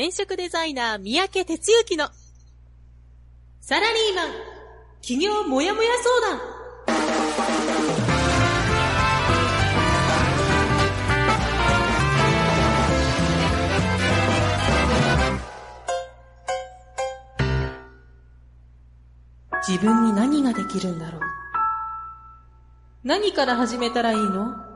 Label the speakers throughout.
Speaker 1: 転職デザイナー三宅哲之のサラリーマン企業もやもや相談。自分に何ができるんだろう？何から始めたらいいの？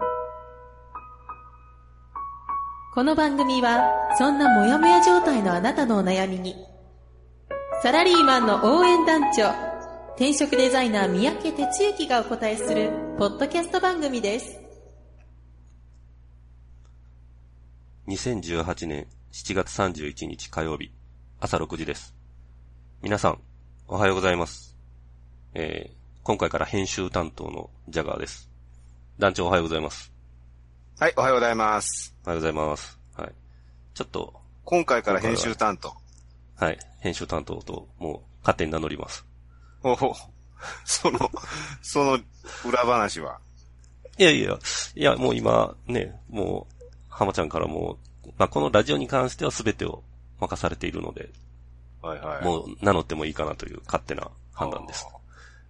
Speaker 1: この番組はそんなモヤモヤ状態のあなたのお悩みにサラリーマンの応援団長転職デザイナー三宅哲之がお答えするポッドキャスト番組です
Speaker 2: 2018年7月31日火曜日朝6時です。皆さん、おはようございます。えー、今回から編集担当のジャガーです。団長おはようございます。
Speaker 3: はい、おはようございます。
Speaker 2: おはようございます。はい。ちょっと、
Speaker 3: 今回から編集担当。
Speaker 2: はい、編集担当ともう勝手に名乗ります。
Speaker 3: おお、その、その裏話は。
Speaker 2: いやいや、いや、もう今ね、もう、浜ちゃんからもう、まあ、このラジオに関しては全てを任されているので、
Speaker 3: はいはい。
Speaker 2: もう名乗ってもいいかなという勝手な判断です。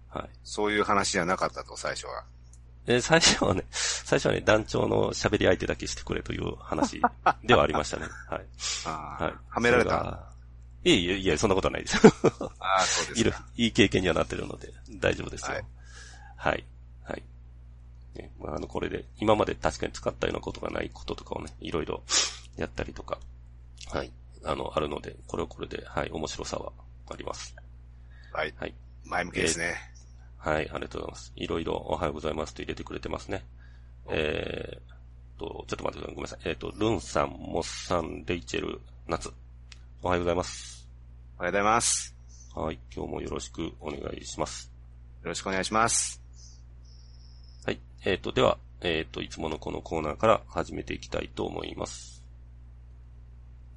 Speaker 2: はい。
Speaker 3: そういう話じゃなかったと、最初は。
Speaker 2: えー最初はね、最初はね、団長の喋り相手だけしてくれという話ではありましたね。はい。はい。
Speaker 3: はめられた。
Speaker 2: いえいえいえ、そんなことはないです。
Speaker 3: ああ、そうですか。、
Speaker 2: いい経験にはなってるので、大丈夫ですよ。
Speaker 3: は
Speaker 2: はいい。はい。ね、まあ、あの、これで、今まで確かに使ったようなことがないこととかをね、いろいろやったりとか、はい。あの、あるので、これはこれで、はい、面白さはあります。
Speaker 3: はい。
Speaker 2: はい。
Speaker 3: 前向きですね。
Speaker 2: はい、ありがとうございます。いろいろおはようございますと入れてくれてますね。えーと、ちょっと待ってください。ごめんなさい。えーと、ルンさん、モッさん、レイチェル、ナツ。おはようございます。
Speaker 3: おはようございます。
Speaker 2: はい、今日もよろしくお願いします。
Speaker 3: よろしくお願いします。
Speaker 2: はい、えーと、では、えーと、いつものこのコーナーから始めていきたいと思います。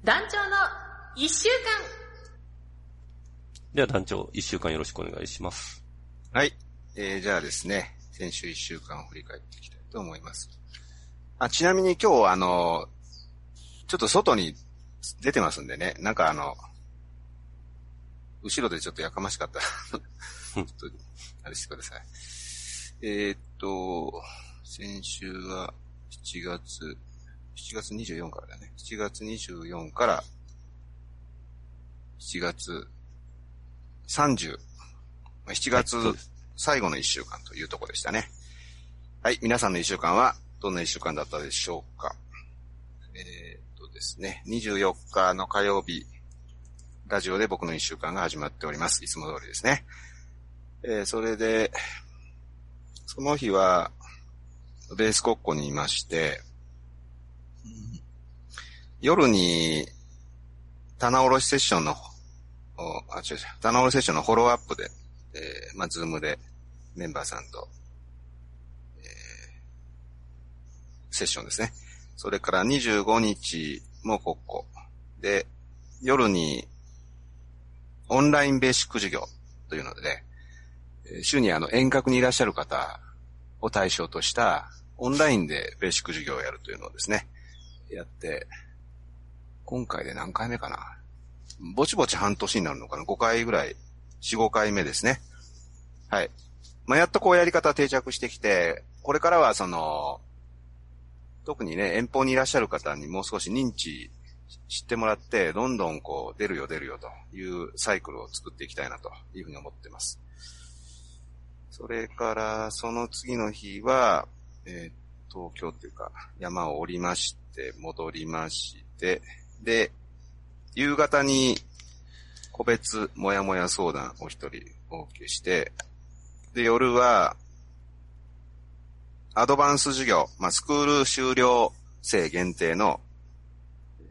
Speaker 1: 団長の一週間
Speaker 2: では団長、一週間よろしくお願いします。
Speaker 3: はい。えー、じゃあですね、先週一週間を振り返っていきたいと思います。あ、ちなみに今日あの、ちょっと外に出てますんでね、なんかあの、後ろでちょっとやかましかったらちょっと、あれしてください。えーっと、先週は7月、7月24からだね。7月24から7月30、まあ7月最後の一週間というところでしたね。はい、皆さんの一週間はどんな一週間だったでしょうか。えーっとですね、24日の火曜日、ラジオで僕の一週間が始まっております。いつも通りですね。えーそれで、その日は、ベース国庫にいまして、うん夜に、棚卸しセッションの、おあ、違う違う、棚卸しセッションのフォローアップで、えーまあ、ズームでメンバーさんと、えーセッションですね。それから25日も国庫で、夜に、オンラインベーシック授業というのでね、週にあの遠隔にいらっしゃる方を対象としたオンラインでベーシック授業をやるというのをですね、やって、今回で何回目かなぼちぼち半年になるのかな ?5 回ぐらい、4、5回目ですね。はい。まあ、やっとこうやり方定着してきて、これからはその、特にね、遠方にいらっしゃる方にもう少し認知知ってもらって、どんどんこう、出るよ出るよというサイクルを作っていきたいなというふうに思ってます。それから、その次の日は、えー東京っていうか、山を降りまして、戻りまして、で、夕方に個別もやもや相談を一人お受けして、で、夜は、アドバンス授業、まあ、スクール修了生限定の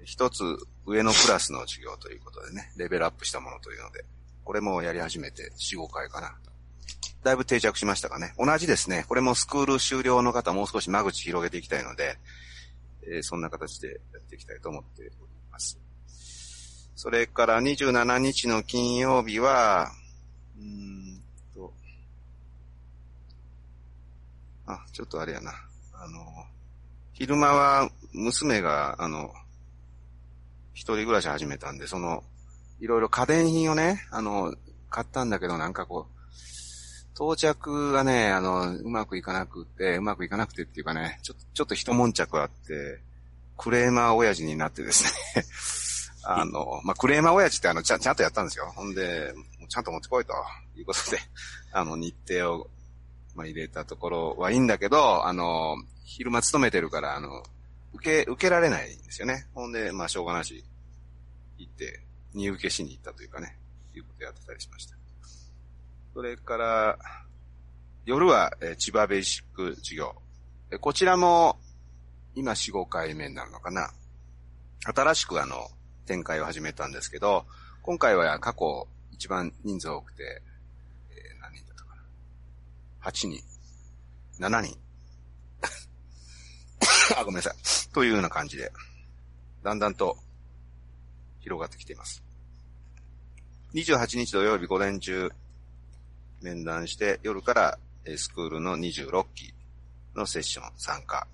Speaker 3: 一つ上のクラスの授業ということでね、レベルアップしたものというので、これもやり始めて4、5回かな。だいぶ定着しましたかね。同じですね。これもスクール修了の方もう少し間口広げていきたいので、えーそんな形でやっていきたいと思っております。それから27日の金曜日は、あ、ちょっとあれやな。あの、昼間は娘が、あの、一人暮らし始めたんで、その、いろいろ家電品をね、あの、買ったんだけど、なんかこう、到着がね、あの、うまくいかなくて、うまくいかなくてっていうかね、ちょっと、ちょっと一悶着あって、クレーマー親父になってですね、あの、まあ、クレーマー親父ってあの、ちゃん、ちゃんとやったんですよ。ほんで、ちゃんと持ってこいということで、あの、日程を、まあ、入れたところはいいんだけど、あの、昼間勤めてるから、あの、受け、受けられないんですよね。ほんで、まあ、しょうがなし、行って、入受けしに行ったというかね、いうことやってたりしました。それから、夜は、え千葉ベーシック授業。えこちらも、今4、5回目になるのかな。新しくあの、展開を始めたんですけど、今回は過去一番人数多くて、えー何人だったかな。8人。7人。あ、ごめんなさい。というような感じで、だんだんと広がってきています。28日土曜日午前中、面談して、夜からスクールの26期のセッション参加。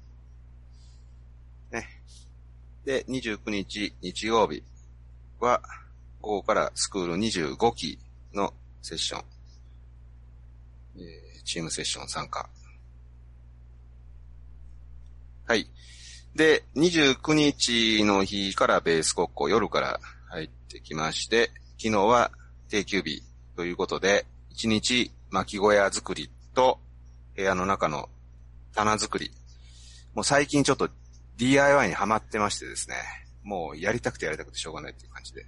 Speaker 3: ね。で、29日日曜日は、午後からスクール25期のセッション。えーチームセッション参加。はい。で、29日の日からベース国交夜から入ってきまして、昨日は定休日ということで、1日巻き小屋作りと部屋の中の棚作り。もう最近ちょっと DIY にハマってましてですね、もうやりたくてやりたくてしょうがないっていう感じで、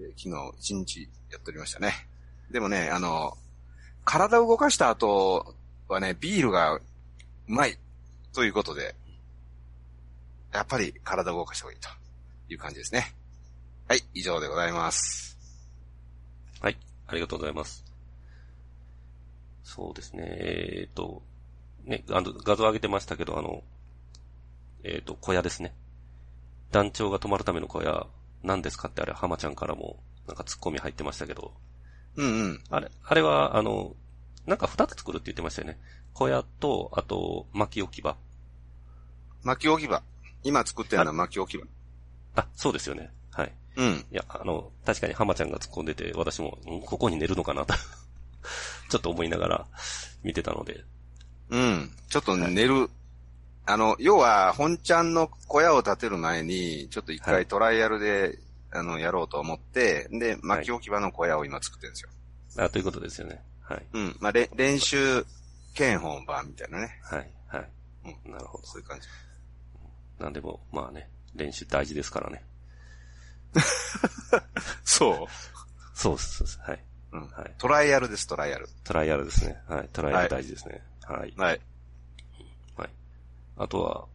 Speaker 3: え昨日1日やっておりましたね。でもね、あの、体を動かした後はね、ビールがうまいということで、やっぱり体を動かした方がいいという感じですね。はい、以上でございます。
Speaker 2: はい。ありがとうございます。そうですね。えっ、と、ね、あの、画像上げてましたけど、あの、えっ、と、小屋ですね。団長が泊まるための小屋、何ですかってあれ、浜ちゃんからも、なんか突っ込み入ってましたけど、
Speaker 3: うんうん。
Speaker 2: あれ、あれは、あの、なんか二つ作るって言ってましたよね。小屋と、あと、薪置き場。
Speaker 3: 巻き置き場。今作ってるのは巻き置き場。
Speaker 2: あ、そうですよね。はい。
Speaker 3: うん。
Speaker 2: いや、あの、確かに浜ちゃんが突っ込んでて、私も、んここに寝るのかなと、ちょっと思いながら見てたので。
Speaker 3: うん。ちょっと寝る。あの、要は、本ちゃんの小屋を建てる前に、ちょっと一
Speaker 2: はい
Speaker 3: 回トライアルで、あの、やろうと思って、で、巻き置き場の小屋を今作ってるんですよ。
Speaker 2: あ、ということですよね。はい。
Speaker 3: うん。まあ、れ練習兼本番みたいなね。
Speaker 2: はい。はい。
Speaker 3: う
Speaker 2: なるほど。
Speaker 3: そういう感じ。
Speaker 2: なんでも、まあね、練習大事ですからね。
Speaker 3: そ
Speaker 2: そう。そうですはい。
Speaker 3: う。うん。
Speaker 2: はい。
Speaker 3: トライアルです、トライアル。
Speaker 2: トライアルですね。はい。トライアル大事ですね。はい。
Speaker 3: はい。
Speaker 2: はい。あとは、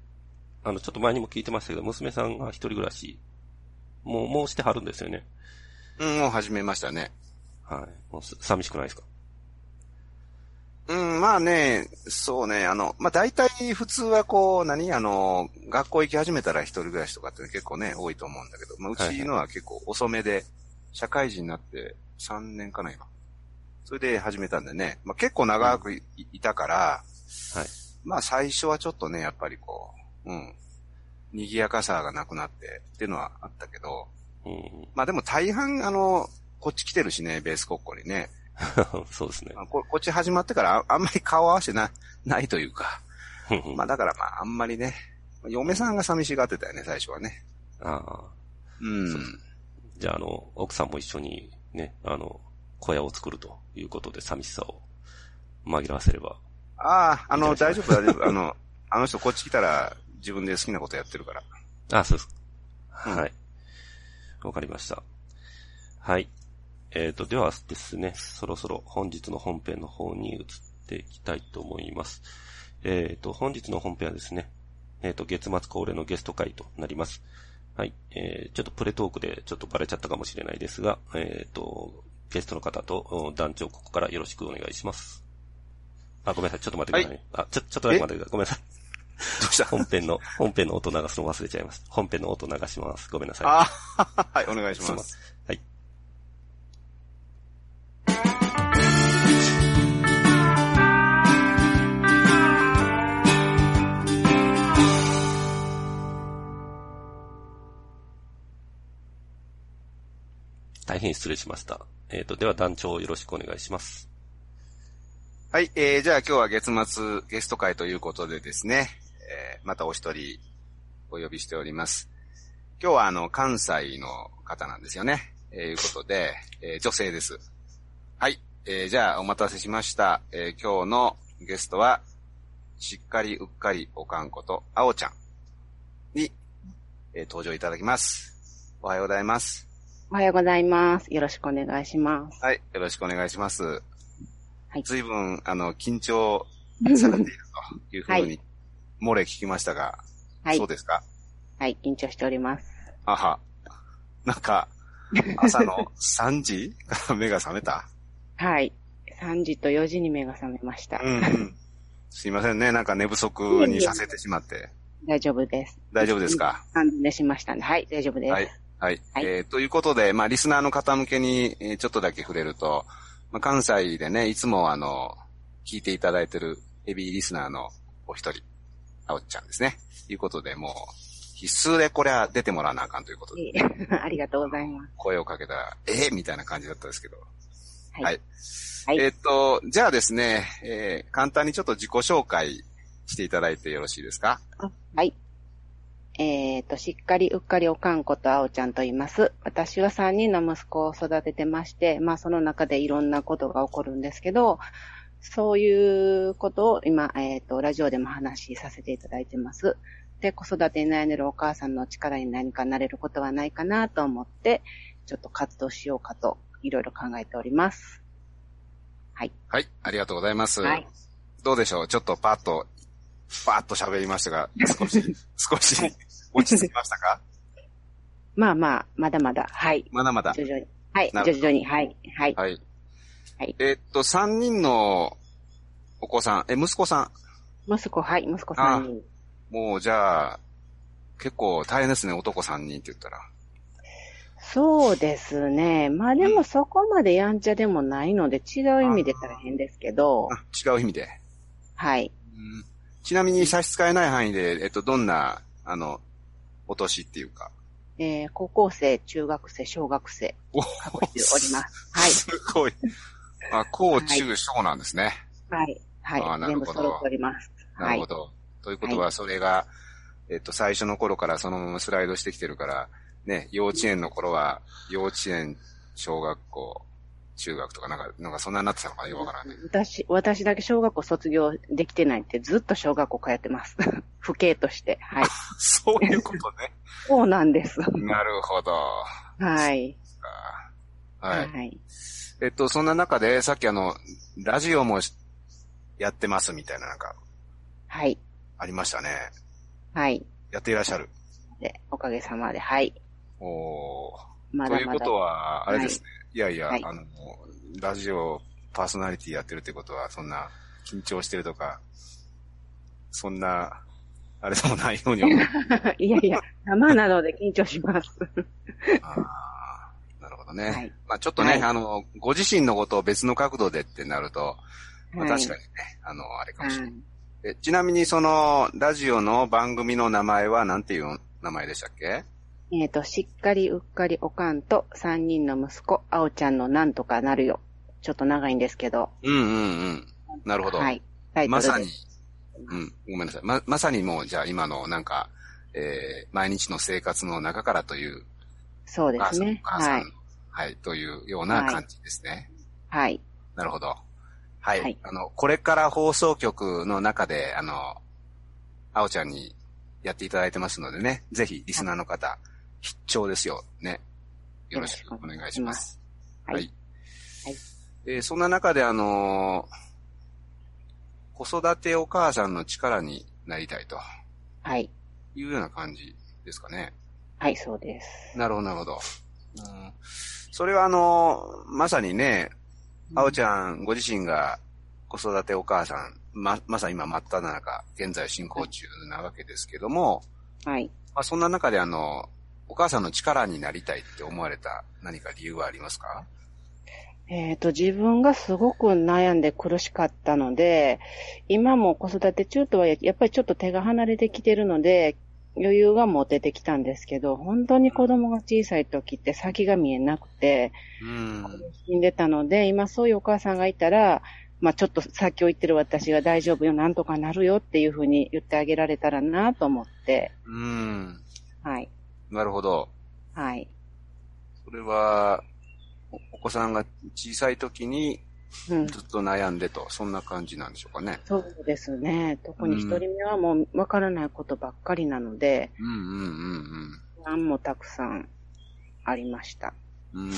Speaker 2: あの、ちょっと前にも聞いてましたけど、娘さんが一人暮らし、もう、もうしてはるんですよね。
Speaker 3: うん、もう始めましたね。
Speaker 2: はい。もうす寂しくないですか？
Speaker 3: うん、まあね、そうね、あの、まあ大体普通はこう、何あの、学校行き始めたら一人暮らしとかって結構ね、多いと思うんだけど、まあうちのは結構遅めで、社会人になって3年かな、今。それで始めたんでね、まあ結構長くい,、いたから、
Speaker 2: はい。
Speaker 3: まあ最初はちょっとね、やっぱりこう、うん、賑やかさがなくなってっていうのはあったけど、
Speaker 2: うん。
Speaker 3: まあでも大半あの、こっち来てるしね、ベース国庫にね。
Speaker 2: そうですね。
Speaker 3: まあここっち始まってからああんまり顔合わせてな、ないというか。まあだからまああんまりね、嫁さんが寂しがってたよね、最初はね。
Speaker 2: ああ。
Speaker 3: うん。
Speaker 2: じゃあ、あの、奥さんも一緒にね、あの、小屋を作るということで寂しさを紛らわせれば。
Speaker 3: ああ、あの、大丈夫、大丈夫。あの、あの人こっち来たら自分で好きなことやってるから。
Speaker 2: あ、そうです。
Speaker 3: うん
Speaker 2: はい。わかりました。はい。えっ、と、ではですね、そろそろ本日の本編の方に移っていきたいと思います。えっ、と、本日の本編はですね、えっ、と、月末恒例のゲスト会となります。はい。えー、ちょっとプレトークでちょっとバレちゃったかもしれないですが、えっ、と、ゲストの方とお団長ここからよろしくお願いします。あ、ごめんなさい。ちょっと待ってくださいね。あ、ちょ、ちょっと待ってください。ごめんなさい。
Speaker 3: どうした？
Speaker 2: 本編の、本編の音流すの忘れちゃいます。本編の音流します。ごめんなさい。
Speaker 3: ああ、はい、お願いしま。
Speaker 2: すはい。大変失礼しました。えっ、と、では団長よろしくお願いします。
Speaker 3: はい、えー、じゃあ今日は月末ゲスト会ということでですね、えー、またお一人お呼びしております。今日はあの、関西の方なんですよね。えー、いうことで、えー、女性です。はい、えー、じゃあお待たせしました。えー、今日のゲストは、しっかりうっかりおかんこと、あおちゃんに、えー登場いただきます。おはようございます。
Speaker 4: おはようございます。よろしくお願いします。
Speaker 3: はい、よろしくお願いします。
Speaker 4: はい
Speaker 3: 随分、あの、緊張されているというふうに
Speaker 4: はい、
Speaker 3: 漏れ聞きましたが、
Speaker 4: はい
Speaker 3: そう。ですか？
Speaker 4: はい、緊張しております。
Speaker 3: あは。なんか、朝の3時？か ら目が覚めた？
Speaker 4: はい。3時と4時に目が覚めました。
Speaker 3: うん、うん。すいませんね。なんか寝不足にさせてしまって。
Speaker 4: 大丈夫です。
Speaker 3: 大丈夫ですか？
Speaker 4: 安全しましたんで、はい、大丈夫です。
Speaker 3: はい。はい。
Speaker 4: はい
Speaker 3: えーということで、まあ、リスナーの方向けに、えーちょっとだけ触れると、まあ、関西でね、いつもあの、聞いていただいてるヘビーリスナーのお一人、あおっちゃんですね。ということで、もう、必須でこれは出てもらわなあかんということで、
Speaker 4: ありがとうございます。
Speaker 3: 声をかけたら、えー、みたいな感じだったんですけど。
Speaker 4: はい。
Speaker 3: はい
Speaker 4: はい
Speaker 3: えーっと、じゃあですね、えー簡単にちょっと自己紹介していただいてよろしいですか？
Speaker 4: あはい。えっ、と、しっかりうっかりおかんことあおちゃんと言います。私は3人の息子を育ててまして、まあその中でいろんなことが起こるんですけど、そういうことを今、えっ、と、ラジオでも話しさせていただいてます。で、子育てに悩んでるお母さんの力に何かなれることはないかなと思って、ちょっと活動しようかと、いろいろ考えております。
Speaker 3: はい、ありがとうございます。
Speaker 4: はい
Speaker 3: どうでしょう？ちょっとパッと、パッと喋りましたが、少し、少し落ち着きましたか？
Speaker 4: まあまあ、まだまだ、はい。
Speaker 3: まだまだ。
Speaker 4: 徐々に。はい、徐々に、はい、はい。
Speaker 3: はい。
Speaker 4: はい
Speaker 3: えーっと、3人のお子さん、え、息子さ
Speaker 4: 息子、はい、息子さん
Speaker 3: もうじゃあ、結構大変ですね、男3人って言ったら。
Speaker 4: そうですね。まあでもそこまでやんちゃでもないので違う意味で大変ですけど、
Speaker 3: あ、違う意味で。
Speaker 4: はい。
Speaker 3: うんちなみに差し支えない範囲で、えっと、どんな、あの、お年っていうか。
Speaker 4: えー、高校生、中学生、小学生、
Speaker 3: お
Speaker 4: 過去しております。はい。
Speaker 3: すごい。あ、高中小なんですね。
Speaker 4: はい。
Speaker 3: あー
Speaker 4: はい。
Speaker 3: なるほど
Speaker 4: 全部揃っております。はい
Speaker 3: なるほ。ど。ということは、それが、えっと、最初の頃からそのままスライドしてきてるから、ね、幼稚園の頃は、幼稚園、小学校、中学とか、なんか、なんかそんなになってたのかなよくわからんね。
Speaker 4: 私、私だけ小学校卒業できてないってずっと小学校通ってます。不敬として。はい。
Speaker 3: そういうことね。
Speaker 4: そうなんです。
Speaker 3: なるほど。
Speaker 4: はい。
Speaker 3: はい。
Speaker 4: はい。
Speaker 3: えっと、そんな中で、さっきあの、ラジオもしやってますみたいな、なんか、
Speaker 4: はい。
Speaker 3: ありましたね。
Speaker 4: はい。
Speaker 3: やっていらっしゃる。
Speaker 4: で、おかげさまで、はい。
Speaker 3: おー
Speaker 4: まだまだ。
Speaker 3: ということは、あれですね。い、やいや、
Speaker 4: はい
Speaker 3: あの、ラジオパーソナリティやってるってことは、そんな緊張してるとか、そんな、あれでもないように思う。
Speaker 4: いやいや、生なので緊張します。
Speaker 3: あどね。
Speaker 4: はい
Speaker 3: まあちょっとね、
Speaker 4: はい
Speaker 3: あの、ご自身のことを別の角度でってなると、まあ
Speaker 4: はい
Speaker 3: 確かにね、あの、あれかもしれない。
Speaker 4: はい
Speaker 3: えちなみにその、ラジオの番組の名前は何ていう名前でしたっけ？
Speaker 4: えっ、と、しっかりうっかりおかんと三人の息子、あおちゃんのなんとかなるよ。ちょっと長いんですけど。
Speaker 3: うんうんうん。なるほど。
Speaker 4: はい。
Speaker 3: まさに、うん、ごめんなさい。ま、まさにもう、じゃあ今のなんか、えー、毎日の生活の中からという、
Speaker 4: そうですね。はい。
Speaker 3: はい、というような感じですね。
Speaker 4: はい。
Speaker 3: なるほど。はい、
Speaker 4: はい
Speaker 3: あの、これから放送局の中で、あの、あおちゃんにやっていただいてますのでね、ぜひリスナーの方、必聴ですよ。ね。よろしくお願いします。
Speaker 4: はい
Speaker 3: はい。
Speaker 4: はい
Speaker 3: えーそんな中で、あのー子育てお母さんの力になりたいと
Speaker 4: はい。
Speaker 3: いうような感じですかね。
Speaker 4: はい、そうです。
Speaker 3: なるほど、なるほど。うん、それはあのーまさにね、あおちゃんご自身が子育てお母さん、ま、まさに今真っ只中、現在進行中なわけですけども、
Speaker 4: はい。
Speaker 3: まあ、そんな中であの、お母さんの力になりたいって思われた何か理由はありますか？
Speaker 4: えっ、と、自分がすごく悩んで苦しかったので、今も子育て中とはやっぱりちょっと手が離れてきてるので、余裕が持ててきたんですけど、本当に子供が小さい時って先が見えなくて、
Speaker 3: うん。
Speaker 4: 死んでたので、今そういうお母さんがいたら、まあちょっと先を言ってる私が大丈夫よ、なんとかなるよっていうふうに言ってあげられたらなと思って、
Speaker 3: うん。
Speaker 4: はい。
Speaker 3: なるほど。
Speaker 4: はい。
Speaker 3: それは、おお子さんが小さい時に
Speaker 4: うん。
Speaker 3: ずっと悩んでと、そんな感じなんでしょうかね。
Speaker 4: そうですね。特に一人目はもうわからないことばっかりなので、
Speaker 3: うんうん
Speaker 4: 不安もたくさんありました。
Speaker 3: うん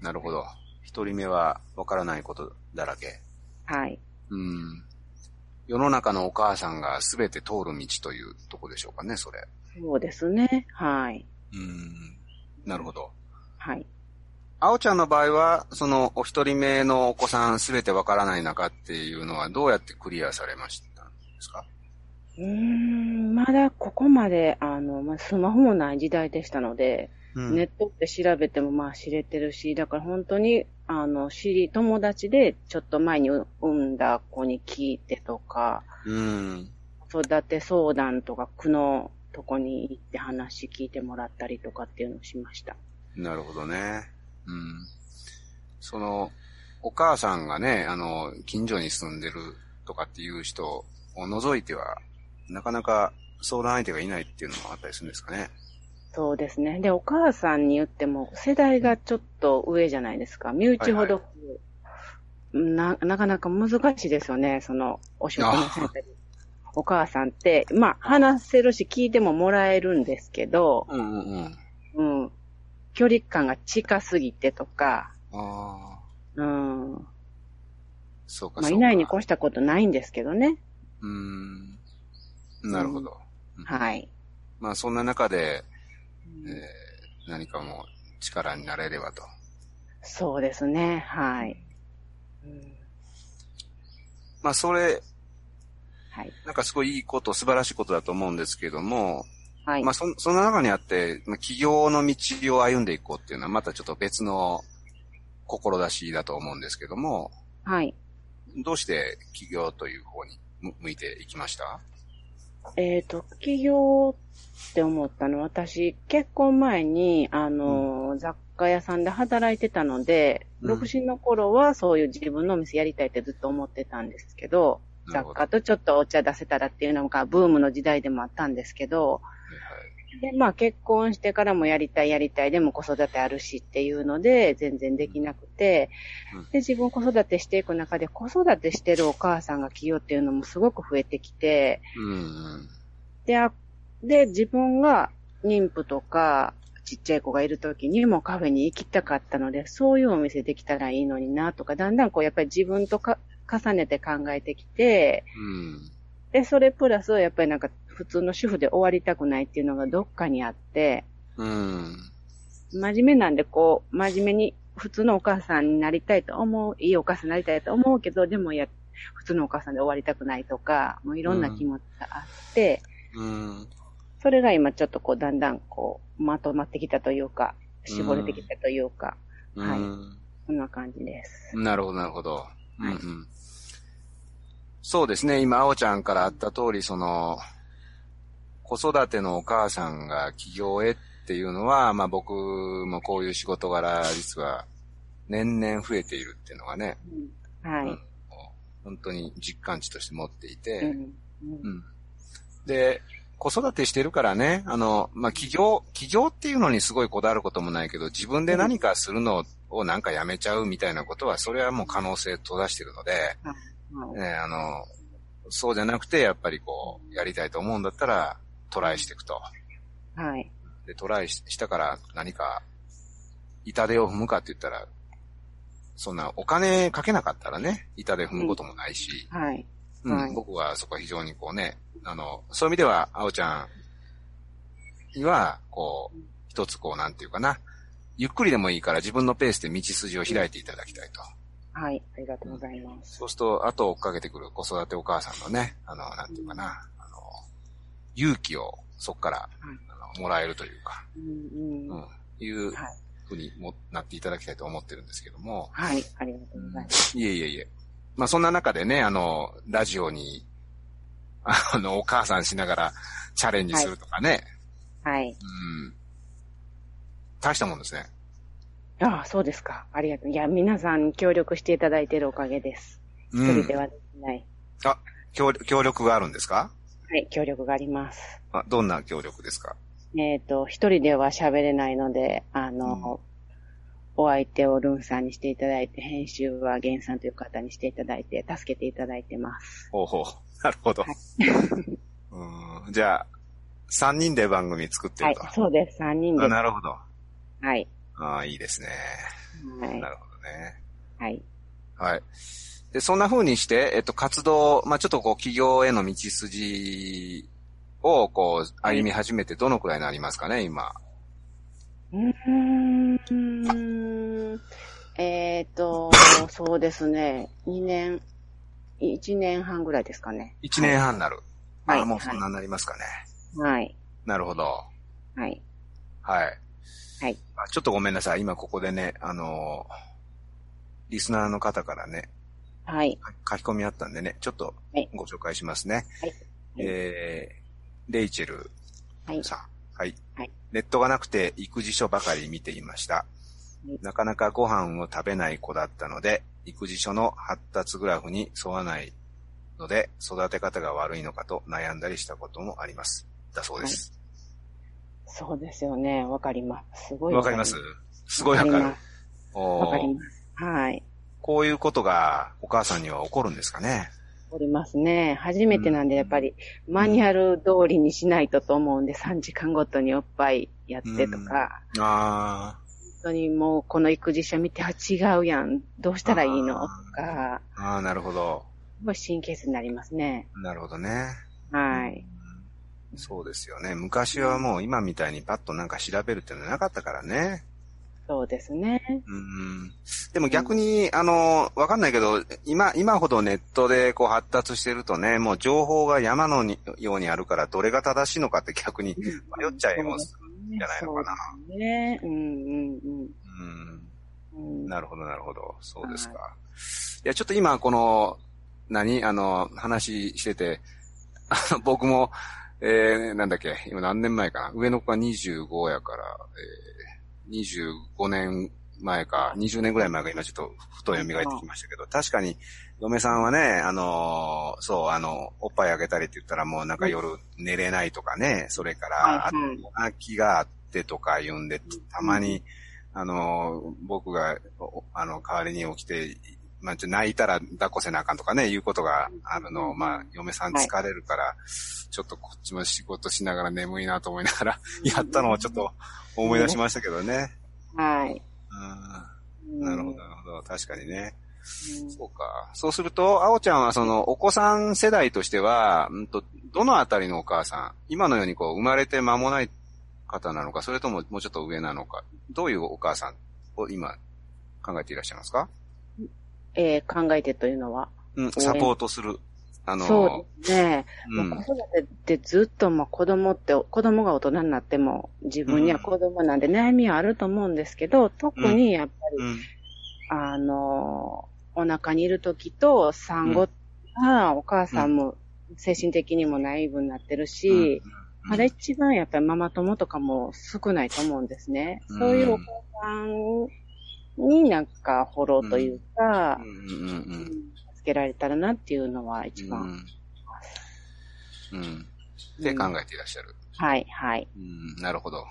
Speaker 3: なるほど。一人目はわからないことだらけ。
Speaker 4: はい。
Speaker 3: うん。世の中のお母さんが全て通る道というとこでしょうかね、それ。
Speaker 4: そうですね。はい。
Speaker 3: うん。なるほど。
Speaker 4: はい。
Speaker 3: あおちゃんの場合は、そのお一人目のお子さん全てわからない中っていうのはどうやってクリアされましたんですか？
Speaker 4: うーん、まだここまで、あの、まあ、スマホもない時代でしたので、
Speaker 3: うん
Speaker 4: ネットって調べてもまあ知れてるし、だから本当に、あの、知り、友達でちょっと前に産んだ子に聞いてとか、
Speaker 3: うん。
Speaker 4: 子育て相談とか、区のとこに行って話聞いてもらったりとかっていうのをしました。
Speaker 3: なるほどね。うん。その、お母さんがね、あの、近所に住んでるとかっていう人を除いては、なかなか相談相手がいないっていうのもあったりするんですかね。
Speaker 4: そうですね。で、お母さんに言っても、世代がちょっと上じゃないですか。身内ほど、な、なかなか難しいですよね。その、お仕事の先生に。お母さんって、まあ、話せるし聞いてももらえるんですけど、
Speaker 3: うんうんうん。
Speaker 4: うん。距離感が近すぎてとか、
Speaker 3: ああ、
Speaker 4: うん。
Speaker 3: そうか、
Speaker 4: まあ、
Speaker 3: そうか。
Speaker 4: いないに越したことないんですけどね。
Speaker 3: うーん。なるほど。
Speaker 4: はい。
Speaker 3: まあ、そんな中で、えー何かもう力になれればと。
Speaker 4: そうですね。はい。うん
Speaker 3: まあ、それ、
Speaker 4: はい。
Speaker 3: なんかすごいいいこと、素晴らしいことだと思うんですけども、
Speaker 4: はい。
Speaker 3: まあ、そ、その中にあって、まあ、起業の道を歩んでいこうっていうのは、またちょっと別の志だと思うんですけども、
Speaker 4: はい。
Speaker 3: どうして起業という方にむ向いていきました？
Speaker 4: えっ、と、起業って思ったのは、私、結婚前に、あの、雑貨屋さんで働いてたので、
Speaker 3: うん
Speaker 4: 独身の頃はそういう自分のお店やりたいってずっと思ってたんですけど、
Speaker 3: ど
Speaker 4: 雑貨とちょっとお茶出せたらっていうのがブームの時代でもあったんですけど、で、まあ結婚してからもやりたいやりたい、でも子育てあるしっていうので、全然できなくて。
Speaker 3: うん、
Speaker 4: で、自分子育てしていく中で子育てしてるお母さんが起業っていうのもすごく増えてきて。で、あで、自分が妊婦とか、ちっちゃい子がいる時にもカフェに行きたかったので、そういうお店できたらいいのになとか、だんだんこうやっぱり自分とか重ねて考えてきて、
Speaker 3: うん。
Speaker 4: で、それプラスやっぱりなんか普通の主婦で終わりたくないっていうのがどっかにあって、
Speaker 3: うん。
Speaker 4: 真面目なんでこう、真面目に普通のお母さんになりたいと思う、いいお母さんになりたいと思うけど、でもや、普通のお母さんで終わりたくないとか、もういろんな気持ちがあって、
Speaker 3: うん。
Speaker 4: それが今ちょっとこう、だんだんこう、まとまってきたというか、絞れてきたというか、はい
Speaker 3: うん。
Speaker 4: こんな感じです。
Speaker 3: なるほど、なるほど。うん
Speaker 4: はい
Speaker 3: うん。そうですね。今、あおちゃんからあった通り、その、子育てのお母さんが起業へっていうのは、まあ僕もこういう仕事柄、実は年々増えているっていうのがね、
Speaker 4: うん。はい。
Speaker 3: うん本当に実感値として持っていて、
Speaker 4: うん。うん。
Speaker 3: うん。で、子育てしてるからね、あの、まあ、起業、起業っていうのにすごいこだわることもないけど、自分で何かするのをなんかやめちゃうみたいなことは、それはもう可能性閉ざしてるので、
Speaker 4: はい
Speaker 3: ね、あの、そうじゃなくて、やっぱりこう、やりたいと思うんだったら、トライしていくと。
Speaker 4: はい。
Speaker 3: で、トライししたから何か、痛手を踏むかって言ったら、そんなお金かけなかったらね、痛手踏むこともないし、
Speaker 4: はい。
Speaker 3: うん
Speaker 4: はい
Speaker 3: 僕はそこは非常にこうね、あの、そういう意味では、あおちゃんには、こう、一つこう、なんていうかな、ゆっくりでもいいから自分のペースで道筋を開いていただきたいと。
Speaker 4: はい。ありがとうございます。
Speaker 3: そうすると、後を追っかけてくる子育てお母さんのね、あの、なんていうかな、あの、勇気をそこから、あのもらえるというか、
Speaker 4: うんうん
Speaker 3: うん、いう
Speaker 4: はい
Speaker 3: ふうにもなっていただきたいと思ってるんですけども、
Speaker 4: はい。ありがとうございます。
Speaker 3: いえいえいえ。まあそんな中でね、あの、ラジオにあの、お母さんしながらチャレンジするとかね。
Speaker 4: はい。
Speaker 3: うん。大したもんですね。
Speaker 4: ああ、そうですか。ありがとう。いや、皆さんに協力していただいているおかげです。一
Speaker 3: うん
Speaker 4: 人で。はできない。
Speaker 3: あ、協協力があるんですか？
Speaker 4: はい、協力があります。
Speaker 3: あどんな協力ですか？
Speaker 4: えっ、と、一人では喋れないので、あの、お相手をルンさんにしていただいて、編集はゲンさんという方にしていただいて、助けていただいてます。
Speaker 3: ほうほう。なるほど。うんじゃあ、三人で番組作って
Speaker 4: はい
Speaker 3: ると。、
Speaker 4: そうです。三人で。
Speaker 3: なるほど。
Speaker 4: はい。
Speaker 3: ああ、いいですね。
Speaker 4: はい
Speaker 3: な。るほどね。
Speaker 4: はい。
Speaker 3: はい。で、そんな風にして、えっと、活動、まあちょっとこう、企業への道筋を、こう、歩み始めてどのくらいになりますかね、今。
Speaker 4: うーん。えっ、と、そうですね。2年、1年半ぐらいですかね。
Speaker 3: 一年半になる。
Speaker 4: はい
Speaker 3: ああ、もうそんなになりますかね。
Speaker 4: はい。
Speaker 3: なるほど。
Speaker 4: はい。
Speaker 3: はい。
Speaker 4: はい。
Speaker 3: あちょっとごめんなさい。今ここでね、あのーリスナーの方からね、
Speaker 4: はい。
Speaker 3: 書き込みあったんでね、ちょっと
Speaker 4: はい
Speaker 3: ご紹介しますね。
Speaker 4: はい
Speaker 3: えー、レイチェル
Speaker 4: はい。
Speaker 3: さん。はい。
Speaker 4: はい
Speaker 3: ネットがなくて育児書ばかり見ていました。
Speaker 4: い
Speaker 3: なかなかご飯を食べない子だったので、育児書の発達グラフに沿わないので、育て方が悪いのかと悩んだりしたこともあります。だそうです。
Speaker 4: そうですよね。わかります。すごい
Speaker 3: わ、かります？すごいわかる。
Speaker 4: わかります。はい。
Speaker 3: こういうことがお母さんには起こるんですかね？
Speaker 4: おりますね。初めてなんで、やっぱり、マニュアル通りにしないとと思うんで、3時間ごとにおっぱいやってとか、
Speaker 3: あ
Speaker 4: 本当にもうこの育児書見て、あ、違うやん。どうしたらいいのとか、
Speaker 3: あ、ああ、なるほど。
Speaker 4: すごい神経質になりますね。
Speaker 3: なるほどね。
Speaker 4: はい。
Speaker 3: そうですよね。昔はもう今みたいにパッとなんか調べるっていうのはなかったからね。
Speaker 4: そうですね。
Speaker 3: うん。でも逆に、あの、わかんないけど、今、今ほどネットでこう発達してるとね、もう情報が山のにようにあるから、どれが正しいのかって逆に迷っちゃいます。
Speaker 4: じ
Speaker 3: じゃないのかな
Speaker 4: そうね。うんうん
Speaker 3: うん。
Speaker 4: うん。うん
Speaker 3: なるほど、なるほど。そうですか。いや、ちょっと今、この、何？あの、話してて、僕も、えー、なんだっけ、今何年前かな。上の子が25やから、えー、25年前か、20年ぐらい前が今ちょっとふと蘇ってきましたけど、確かに、嫁さんはね、あのーそう、あの、おっぱいあげたりって言ったらもうなんか夜寝れないとかね、それから、あと
Speaker 4: はいはい
Speaker 3: 泣きがあってとか言うんで、たまに、あの、僕が、おあの、代わりに起きて、まあ、ちょ泣いたら抱っこせなあかんとかね、いうことがあるのを、まあ、嫁さん疲れるから、ちょっとこっちも仕事しながら眠いなと思いながら、やったのをちょっと思い出しましたけどね。
Speaker 4: はい。
Speaker 3: うん、なるほど、なるほど。確かにね。
Speaker 4: うん
Speaker 3: そうか。そうすると、あおちゃんはその、お子さん世代としては、うんと、どのあたりのお母さん、今のようにこう、生まれて間もない方なのか、それとももうちょっと上なのか、どういうお母さんを今、考えていらっしゃいますか？
Speaker 4: えー考えてというのは。
Speaker 3: うん、サポートする。あの、
Speaker 4: そうですね。
Speaker 3: うん
Speaker 4: まあ子育てってずっとまあ子供って、子供が大人になっても自分には子供なんで悩みはあると思うんですけど、特にやっぱり、
Speaker 3: うん。
Speaker 4: あの、お腹にいる時と産後はお母さんも精神的にもナイーブになってるし、
Speaker 3: うん、
Speaker 4: あれ一番やっぱりママ友とかも少ないと思うんですね。
Speaker 3: うん
Speaker 4: そういうお母さんになんかフォローというか
Speaker 3: う、ん。うんうん
Speaker 4: 助けられたらなっていうのは一
Speaker 3: うん。
Speaker 4: 番。
Speaker 3: うん。うん。って考えていらっしゃる。
Speaker 4: はい、はい。
Speaker 3: うん、なるほど。
Speaker 4: はい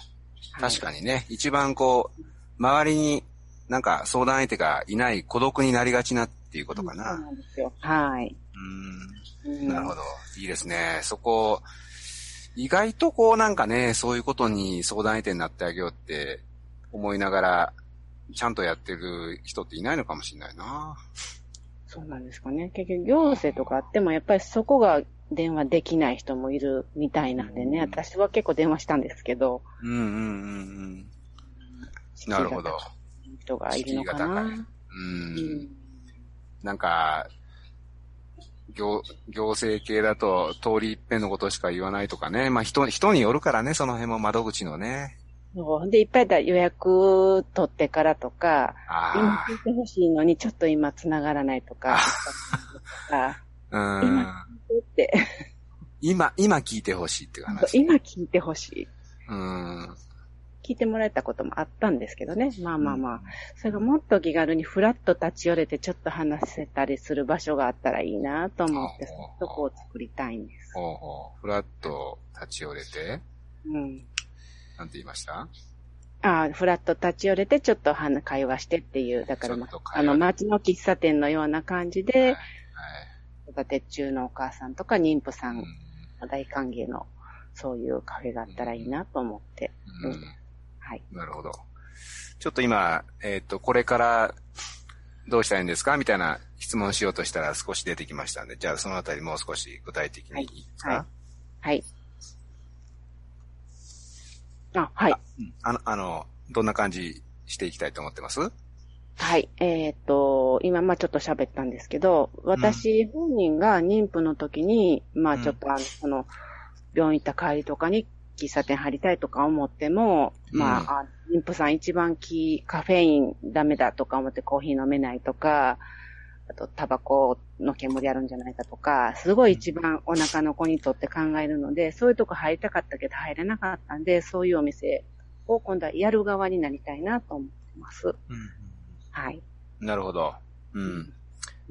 Speaker 3: 確かにね、一番こう、周りになん。か相談相手がいない孤独になりがちなっていうことか
Speaker 4: そう
Speaker 3: な。
Speaker 4: なん。ですよ。はい。
Speaker 3: うん。
Speaker 4: うん。
Speaker 3: なるほど。いいですね。そこ、意外とこうなん。かね、そういうことに相談相手になってあげようって思いながら、ちゃんとやってる人っていないのかもしれないな。
Speaker 4: そうなんですかね。結局、行政とかあっても、やっぱりそこが電話できない人もいるみたいなんでね、
Speaker 3: うん
Speaker 4: 私は結構電話したんですけど、
Speaker 3: うんうんうんうん。なるほど。
Speaker 4: 人がいるのかな。うん。
Speaker 3: なんか、行、行政系だと通り一遍のことしか言わないとかね。まあ人、人によるからね、その辺も窓口のね。
Speaker 4: そうで、いっぱいだ予約取ってからとか、今
Speaker 3: あ
Speaker 4: 聞いてほしいのにちょっと今繋がらないとか、とか
Speaker 3: あ。うん。
Speaker 4: って、
Speaker 3: 今、今聞いてほしいっていう話。
Speaker 4: 今聞いてほしい。
Speaker 3: うん。
Speaker 4: 聞いてもらえたこともあったんですけどね。まあまあまあ。それがもっと気軽にフラッと立ち寄れてちょっと話せたりする場所があったらいいなと思って、そこを作りたいんです。
Speaker 3: ほうほう。フラッと立ち寄れて、
Speaker 4: うん。
Speaker 3: なんて言いました？
Speaker 4: ああ、フラッと立ち寄れてちょっと話会話してっていう、だから、あの、街の喫茶店のような感じ
Speaker 3: はい
Speaker 4: で、育て中のお母さんとか妊婦さ
Speaker 3: はい。
Speaker 4: ん大歓迎の、そういうカフェがあったらいいなと思って。
Speaker 3: うん。
Speaker 4: うんはい。
Speaker 3: なるほど。ちょっと今、えっ、と、これからどうしたらいいんですか？みたいな質問しようとしたら少し出てきましたんで、じゃあそのあたりもう少し具体的にいいですか、
Speaker 4: はいはい。あ、はい。
Speaker 3: うん。あの、あの、どんな感じしていきたいと思ってます？
Speaker 4: はい。えっ、と、今、まあちょっと喋ったんですけど、私本人が妊婦の時に、まあちょっとあの、その、病院行った帰りとかに喫茶店入りたいとか思っても、まあ、あ妊婦さん一番キー、カフェインダメだとか思ってコーヒー飲めないとか、あと、タバコの煙あるんじゃないかとか、すごい一番お腹の子にとって考えるので、そういうとこ入りたかったけど入れなかったんで、そういうお店を今度はやる側になりたいなと思ってます。はい。
Speaker 3: なるほど。うん。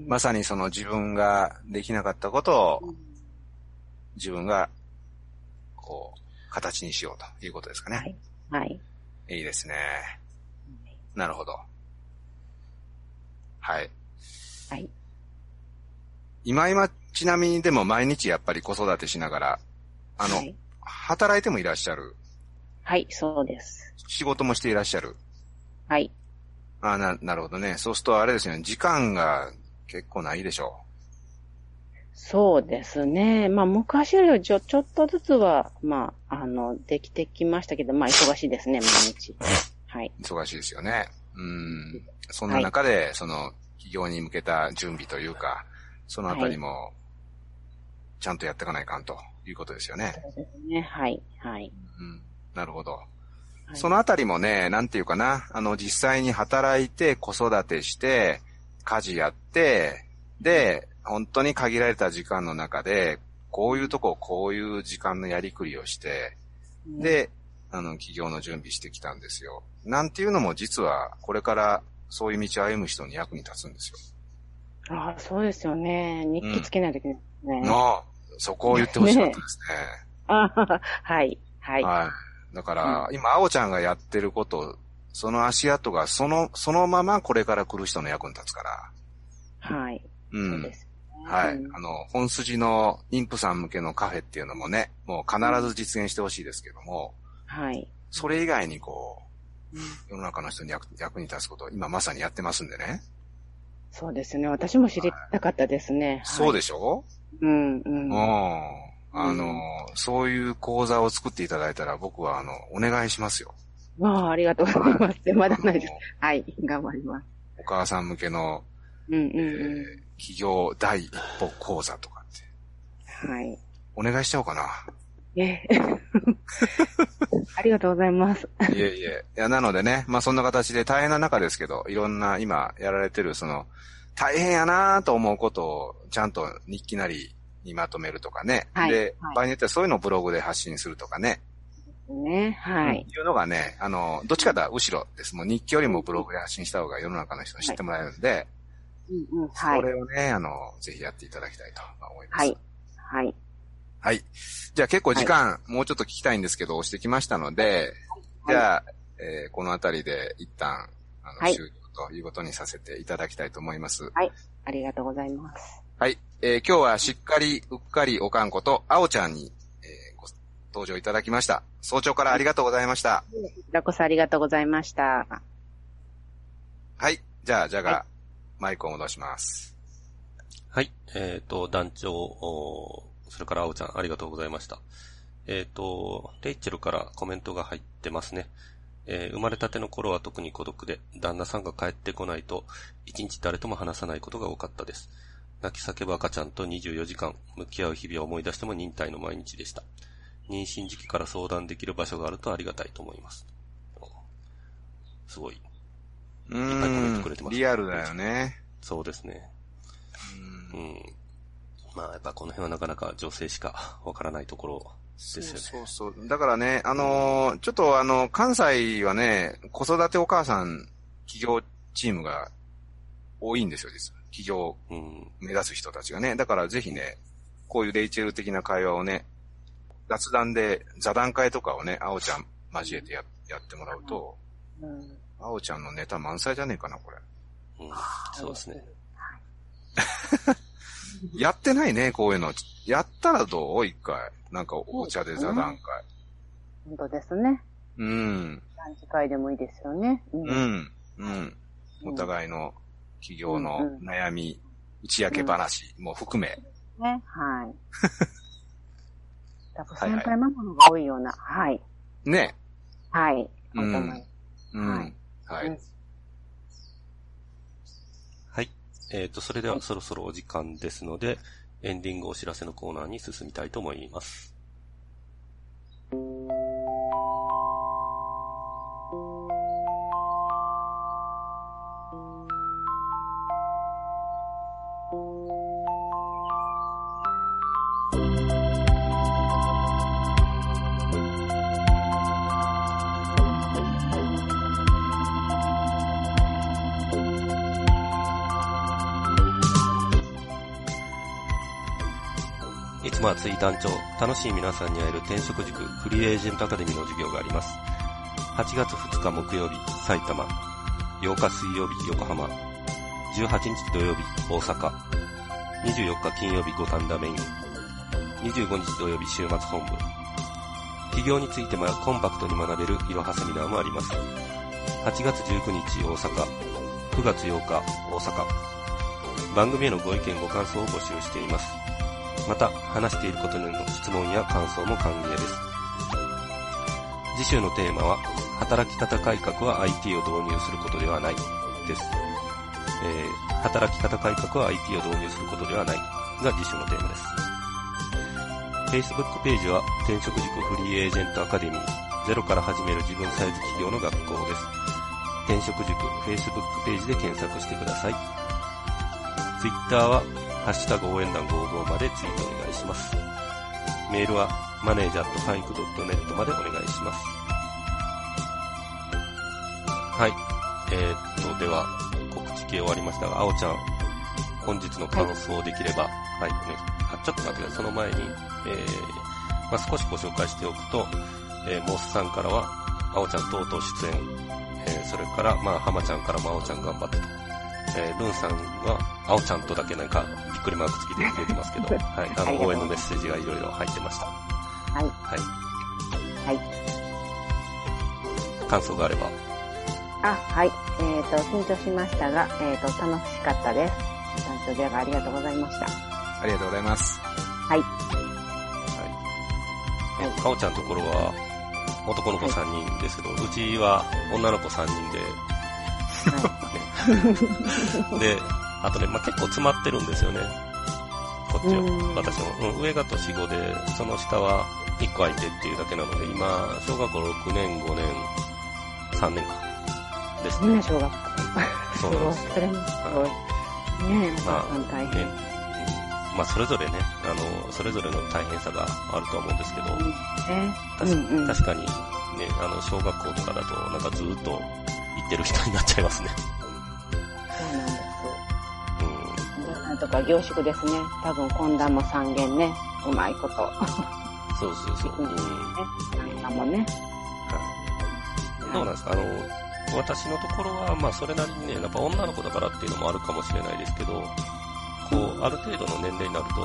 Speaker 3: まさにその自分ができなかったことを自分が、こう、形にしようということですかね。
Speaker 4: はい。はい。
Speaker 3: いいですね。なるほど。はい。
Speaker 4: はい。
Speaker 3: 今今、ちなみにでも毎日やっぱり子育てしながら、あの、
Speaker 4: はい、
Speaker 3: 働いてもいらっしゃる。
Speaker 4: はい、そうです。
Speaker 3: 仕事もしていらっしゃる。
Speaker 4: はい。
Speaker 3: あな、なるほどね。そうするとあれですよね、時間が結構ないでしょ
Speaker 4: そうですね。まあ、昔よりはちょ、ちょっとずつは、まあ、あの、できてきましたけど、まあ、忙しいですね、毎日。はい。
Speaker 3: う。忙しいですよね。うん。そんな中で、その、企業に向けた準備というか、そのあたりも、ちゃんとやっていかないかんということですよね。
Speaker 4: そうですね。はい。はい。
Speaker 3: うん。なるほど。
Speaker 4: はい
Speaker 3: そのあたりもね、なんていうかな、あの、実際に働いて、子育てして、家事やって、で、本当に限られた時間の中で、こういうとこ、こういう時間のやりくりをして、で、あの、企業の準備してきたんですよ。なんていうのも実は、これからそういう道を歩む人に役に立つんですよ。
Speaker 4: ああ、そうですよね。日記つけないといけないですね。
Speaker 3: の、そこを言ってほしかったですね。
Speaker 4: ああ、はい。はい。
Speaker 3: はい。だから、今、あおちゃんがやってること、その足跡がその、そのままこれから来る人の役に立つから。
Speaker 4: はい。
Speaker 3: う。
Speaker 4: そうんです。
Speaker 3: はい。
Speaker 4: うん
Speaker 3: あの、本筋の妊婦さん向けのカフェっていうのもね、もう必ず実現してほしいですけども、
Speaker 4: はい。
Speaker 3: それ以外にこう、世の中の人に役役に立つことを今まさにやってますんでね。
Speaker 4: そうですね。私も知りたかったですね。
Speaker 3: そう
Speaker 4: で
Speaker 3: でしょ？
Speaker 4: うん、う。
Speaker 3: うんん。あの、そういう講座を作っていただいたら僕はあの、お願いしますよ。
Speaker 4: わあ、ありがとうございます。まだないです。はい。頑張ります。
Speaker 3: お母さん向けの、
Speaker 4: うん、うん、
Speaker 3: え
Speaker 4: う
Speaker 3: ー企業第一歩講座とかって、
Speaker 4: ん。はい。
Speaker 3: お願いしちゃおうかな。
Speaker 4: え ありがとうございます。
Speaker 3: いえいえ。いや、なのでね、まあそんな形で大変な中ですけど、いろんな今やられてる、その、大変やなと思うことをちゃんと日記なりにまとめるとかね。
Speaker 4: はい
Speaker 3: で、
Speaker 4: はい
Speaker 3: 場合によってはそういうのをブログで発信するとかね。
Speaker 4: ね。はい。
Speaker 3: いうのがね、あの、どっちかと後ろです。もう日記よりもブログで発信した方が世の中の人に知ってもらえるんで、
Speaker 4: うん、うん。はい
Speaker 3: そ。れをね、あの、ぜひやっていただきたいと思います。
Speaker 4: はい。はい。
Speaker 3: はい。じゃあ結構時間、もうちょっと聞きたいんですけど、押してきましたので、じゃあ、えーこのあたりで一旦、あの、
Speaker 4: はい
Speaker 3: 終了ということにさせていただきたいと思います。
Speaker 4: ありがとうございます。
Speaker 3: はい。えー今日はしっかり、うっかりおかんこと、あおちゃんに、えーご登場いただきました。早朝からありがとうございました。
Speaker 4: こちらこそありがとうございました。
Speaker 3: はい。じゃあ、じゃが、
Speaker 4: は
Speaker 3: マイクを戻します。
Speaker 2: はい。えっ、と、団長、それからあおちゃん、ありがとうございました。えっ、と、レイチェルからコメントが入ってますね。えー生まれたての頃は特に孤独で、旦那さんが帰ってこないと、一日誰とも話さないことが多かったです。泣き叫ぶ赤ちゃんと24時間向き合う日々を思い出しても忍耐の毎日でした。妊娠時期から相談できる場所があるとありがたいと思います。おすごい。
Speaker 3: う
Speaker 2: いっぱいコメントく
Speaker 3: ーん。
Speaker 2: れてます
Speaker 3: リアルだよね。
Speaker 2: そうですね。
Speaker 3: うん
Speaker 2: うん。まあ、やっぱこの辺はなかなか女性しかわからないところですよね。
Speaker 3: そうそうそう。だからね、あのーちょっとあの、関西はね、子育てお母さん企業チームが多いんですよ、実は。企業
Speaker 2: うん。
Speaker 3: 目指す人たちがね。だからぜひね、こういうレイチェル的な会話をね、雑談で座談会とかをね、あおちゃん交えてややってもらうと、
Speaker 4: うん。
Speaker 3: あおちゃんのネタ満載じゃねえかな、これ。
Speaker 2: うん。そうですね。
Speaker 3: やってないね、こういうの。やったらどう？一回。なんかお茶で座談会。
Speaker 4: 本当ですね。
Speaker 3: うん。
Speaker 4: ランチ会でもいいですよね。う。
Speaker 3: うんん。うん。お互いの企業の
Speaker 4: うんうん
Speaker 3: 悩み、打ち明け話も含め。
Speaker 4: ね。はい。多分先輩ママのが多いような。はい。
Speaker 3: ね。
Speaker 4: はい。
Speaker 3: うん
Speaker 4: お互い
Speaker 3: うん。
Speaker 4: は
Speaker 3: はいい。
Speaker 4: うん
Speaker 2: はい。えっ、と、それではそろそろお時間ですので、エンディングお知らせのコーナーに進みたいと思います。いつも暑い団長、楽しい皆さんに会える転職塾フリーエージェントアカデミーの授業があります。8月2日木曜日、埼玉。8日水曜日、横浜。18日土曜日、大阪。24日金曜日、五反田メイン。25日土曜日、週末本部。企業についてもコンパクトに学べるいろはセミナーもあります。8月19日、大阪。9月8日、大阪。番組へのご意見ご感想を募集しています。また、話していることへの質問や感想も歓迎です。次週のテーマは、働き方改革は IT を導入することではない、です。えー、働き方改革は IT を導入することではない、が次週のテーマです。Facebook ページは、転職塾フリーエージェントアカデミー、ゼロから始める自分サイズ企業の学校です。転職塾 Facebook ページで検索してください。Twitter は、ハッシュタグ応援団55までツイートお願いします。メールは、マネージャーとファイク .net までお願いします。はい。えー、っと、では、告知系終わりましたが、あおちゃん、本日の感想できれば、はい、ね、あ、ちょっと待ってください。その前に、えー、まあ、少しご紹介しておくと、えー、モスさんからは、あおちゃんとうとう出演、えー、それから、まあ、浜ちゃんからもあおちゃん頑張ってと。えー、ルンさんは、あおちゃんとだけなんか、びっくりマーク付きで出てますけど、はい、あの、応援のメッセージがいろいろ入ってました。
Speaker 4: はい。
Speaker 2: はい。
Speaker 4: はい。
Speaker 2: 感想があれば。
Speaker 4: あ、はい。えっ、と、緊張しましたが、えっ、と、楽しかったです。団長ジャガーありがとうございました。
Speaker 3: ありがとうございます。
Speaker 4: はい。
Speaker 2: はい。え、かおちゃんのところは、男の子3人ですけど、うちは女の子3人で、
Speaker 4: は
Speaker 2: で、あとね、まあ、結構詰まってるんですよね。こっち
Speaker 4: うん
Speaker 2: は。私も。うん、上が年子で、その下は1個空いてっていうだけなので、今、小学校6年、5年、3年か。です
Speaker 4: い。みん
Speaker 2: ね
Speaker 4: な。小学校。
Speaker 2: そうなんですよ
Speaker 4: それもすごい。ねえ、お母さん大変。
Speaker 2: ね、うんまあ、それぞれね、あの、それぞれの大変さがあるとは思うんですけど、確かにね、あの、小学校とかだと、なんかずっと行ってる人になっちゃいますね。
Speaker 4: とか凝縮ですね。多分懇談も三元ね。うまいこと。
Speaker 2: そうそうそう。うん。
Speaker 4: ね。なんかもね。
Speaker 2: どうなんですか？あの、私のところは、まあ、それなりにね、やっぱ女の子だからっていうのもあるかもしれないですけど、こう、ある程度の年齢になると、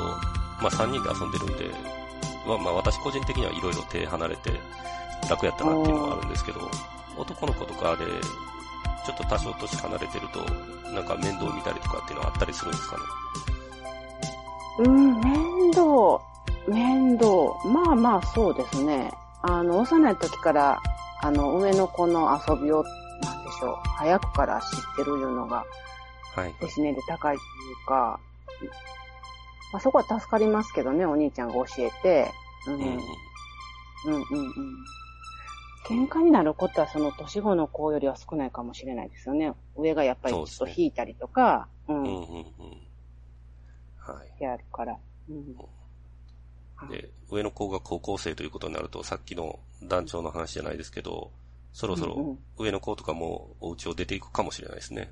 Speaker 2: まあ、3人で遊んでるんで、まあ、まあ、私個人的にはいろいろ手離れて楽やったなっていうのもあるんですけど、男の子とかで、ちょっと多少年離れてると、なんか面倒見たりとかっていうのはあったりするんですかね？
Speaker 4: うん、面倒。面倒。まあまあそうですね。あの、幼い時から、あの、上の子の遊びを、なんでしょう、早くから知ってるいうのが、
Speaker 2: はい。
Speaker 4: ですね、で高いというか、まあそこは助かりますけどね、お兄ちゃんが教えて。うん。
Speaker 2: うん。
Speaker 4: うんうんうん。喧嘩になることはその年子の子よりは少ないかもしれないですよね。上がやっぱりちょっと引いたりとか、う、
Speaker 2: うんん。うん。うん。はい。
Speaker 4: やるから。うん
Speaker 2: で、上の子が高校生ということになると、さっきの団長の話じゃないですけど、そろそろ
Speaker 4: うんうん
Speaker 2: 上の子とかもお家を出ていくかもしれないですね。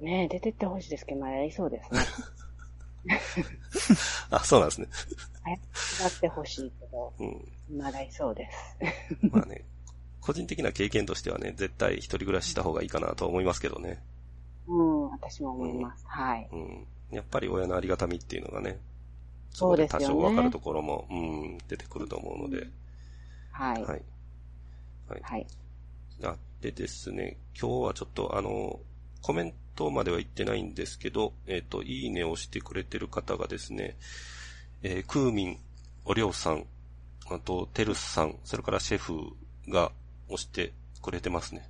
Speaker 4: ねえ、出てってほしいですけど、まだいそうですね。
Speaker 2: あ、そうなんですね。
Speaker 4: やってほしいけど、
Speaker 2: うん。
Speaker 4: まだいそうです。
Speaker 2: まあね、個人的な経験としてはね、絶対一人暮らしした方がいいかなとは思いますけどね。
Speaker 4: うん、私も思います。はい。
Speaker 2: うん。やっぱり親のありがたみっていうのがね、
Speaker 4: そうですよね
Speaker 2: 多少わかるところも、うん、出てくると思うので、
Speaker 4: はい。
Speaker 2: はい。はい。
Speaker 4: はい。
Speaker 2: あでですね、今日はちょっとあの、コメントまでは言ってないんですけど、えっ、と、いいねをしてくれてる方がですね、えー、クーミン、おりょうさん、あと、テルスさん、それからシェフが押してくれてますね。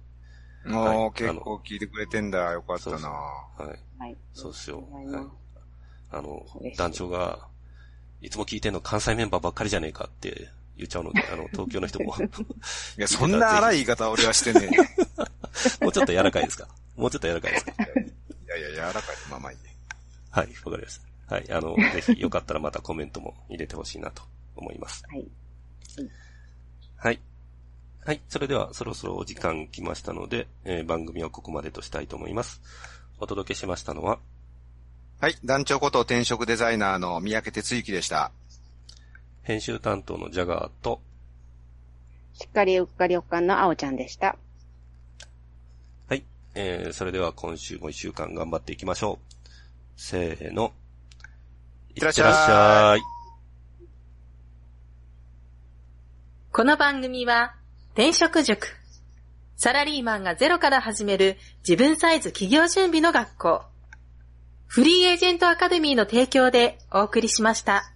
Speaker 3: も
Speaker 2: はいう
Speaker 3: 結構聞いてくれてんだ。よかった
Speaker 2: そうそう
Speaker 3: な
Speaker 2: はい。
Speaker 4: はい。
Speaker 2: そうですよ。はい。あの団長が、いつも聞いてんの関西メンバーばっかりじゃねえかって言っちゃうので、あの、東京の人も、
Speaker 3: いや、そんな荒い言い方俺はしてね
Speaker 2: もうちょっと柔らかいですか？もうちょっと柔らかいですか？
Speaker 3: え。いやいや、柔らかい。まあまあいいね。
Speaker 2: はい、わかりました。はい、あの、ぜひよかったらまたコメントも入れてほしいなと思います。
Speaker 4: はい。
Speaker 2: はい。はい、それではそろそろお時間来ましたので、えー番組はここまでとしたいと思います。お届けしましたのは、
Speaker 3: はい。団長こと転職デザイナーの三宅哲之でした。
Speaker 2: 編集担当のジャガーと、
Speaker 4: しっかりうっかりおかんのあおちゃんでした。
Speaker 2: はい、えー、それでは今週も一週間頑張っていきましょう。せーの。い
Speaker 3: ってらっしゃい
Speaker 2: ってらっしゃい。
Speaker 1: この番組は、転職塾。サラリーマンがゼロから始める自分サイズ企業準備の学校。フリーエージェントアカデミーの提供でお送りしました。